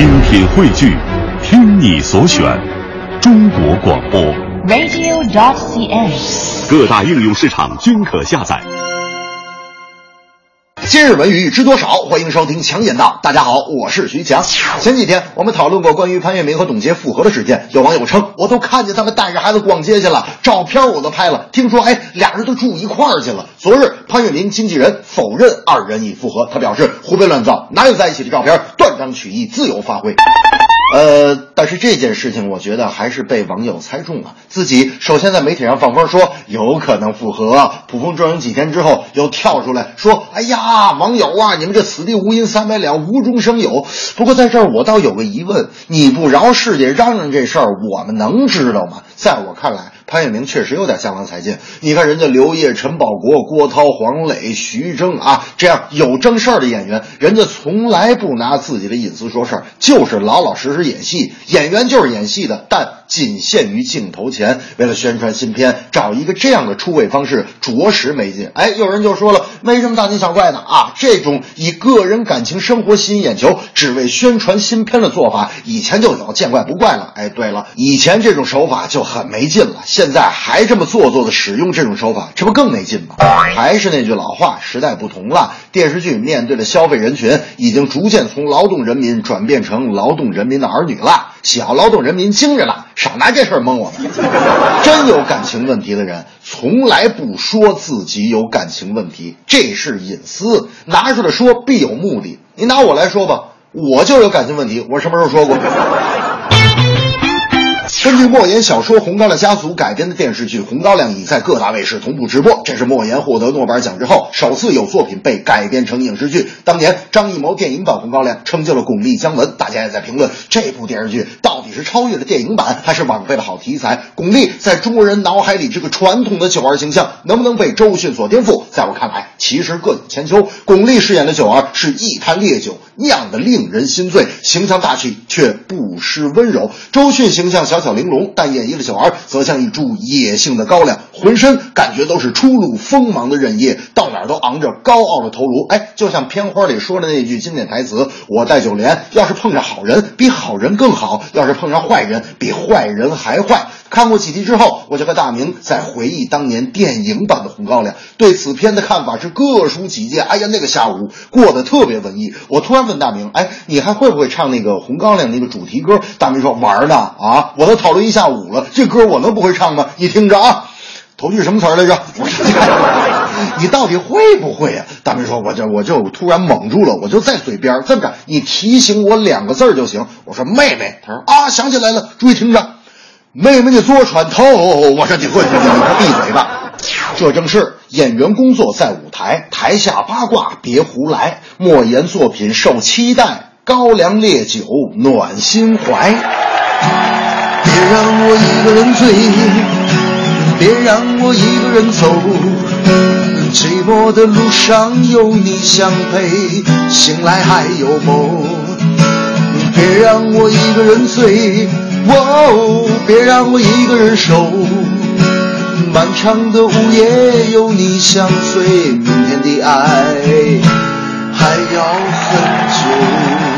精品汇聚，听你所选，中国广播。radio.cn。各大应用市场均可下载。今日文娱知多少？欢迎收听强言道。大家好，我是徐强。前几天我们讨论过关于潘粤明和董洁复合的事件，有网友称我都看见他们带着孩子逛街去了，照片我都拍了。听说哎，俩人都住一块儿去了。昨日潘粤明经纪人否认二人已复合，他表示胡编乱造，哪有在一起的照片？断章取义，自由发挥。呃，但是这件事情，我觉得还是被网友猜中了。自己首先在媒体上放风说有可能复合，捕风捉影几天之后又跳出来说：“哎呀，网友啊，你们这此地无银三百两，无中生有。”不过在这儿我倒有个疑问：你不饶世界嚷嚷这事儿，我们能知道吗？在我看来，潘粤明确实有点江郎才尽。你看人家刘烨、陈宝国、郭涛、黄磊、徐峥啊，这样有正事儿的演员，人家从来不拿自己的隐私说事儿，就是老老实实演戏。演员就是演戏的，但仅限于镜头前。为了宣传新片，找一个这样的出位方式，着实没劲。哎，有人就说了，没什么大惊小怪的啊，这种以个人感情生活吸引眼球，只为宣传新片的做法，以前就有，见怪不怪了。哎，对了，以前这种手法就很没劲了，现在还这么做作的使用这种手法，这不更没劲吗？还是那句老话，时代不同了，电视剧面对的消费人群已经逐渐从劳动人民转变成劳动人民的儿女了。小劳动人民精着呢，少拿这事儿蒙我们。真有感情问题的人，从来不说自己有感情问题，这是隐私，拿出来说必有目的。你拿我来说吧，我就有感情问题，我什么时候说过？根据莫言小说《红高粱家族》改编的电视剧《红高粱》已在各大卫视同步直播，这是莫言获得诺贝尔奖之后首次有作品被改编成影视剧。当年张艺谋电影版《红高粱》成就了巩俐姜文，大家也在评论这部电视剧到底是超越了电影版，还是枉费了好题材？巩俐在中国人脑海里这个传统的九儿形象能不能被周迅所颠覆？在我看来，其实各有千秋。巩俐饰演的九儿是一坛烈酒酿得令人心醉，形象大气却不失温柔。周迅形象小巧玲珑，但演绎的九儿则像一株野性的高粱，浑身感觉都是初露锋芒的刃叶，到哪儿都昂着高傲的头颅。哎，就像片花里说的那句经典台词：“我戴九莲，要是碰上好人，比好人更好；要是碰上坏人，比坏人还坏。”看过几集之后，我就和大明在回忆当年电影版的《红高粱》，对此片的看法是各抒己见。哎呀，那个下午过得特别文艺。我突然问大明：“哎，你还会不会唱那个《红高粱》那个主题歌？”大明说：“玩呢啊！我都讨论一下午了，这歌我能不会唱吗？你听着啊，头句什么词来着？我 说你到底会不会啊？大明说：“我就我就突然蒙住了，我就在嘴边这么着，你提醒我两个字就行。”我说：“妹妹。”他说：“啊，想起来了，注意听着。”妹妹的坐船头，我说你会，你快闭嘴吧。这正是演员工作在舞台，台下八卦别胡来。莫言作品受期待，高粱烈酒暖心怀。别让我一个人醉，别让我一个人走。寂寞的路上有你相陪，醒来还有梦。别让我一个人醉。哦，别让我一个人守，漫长的午夜有你相随，明天的爱还要很久。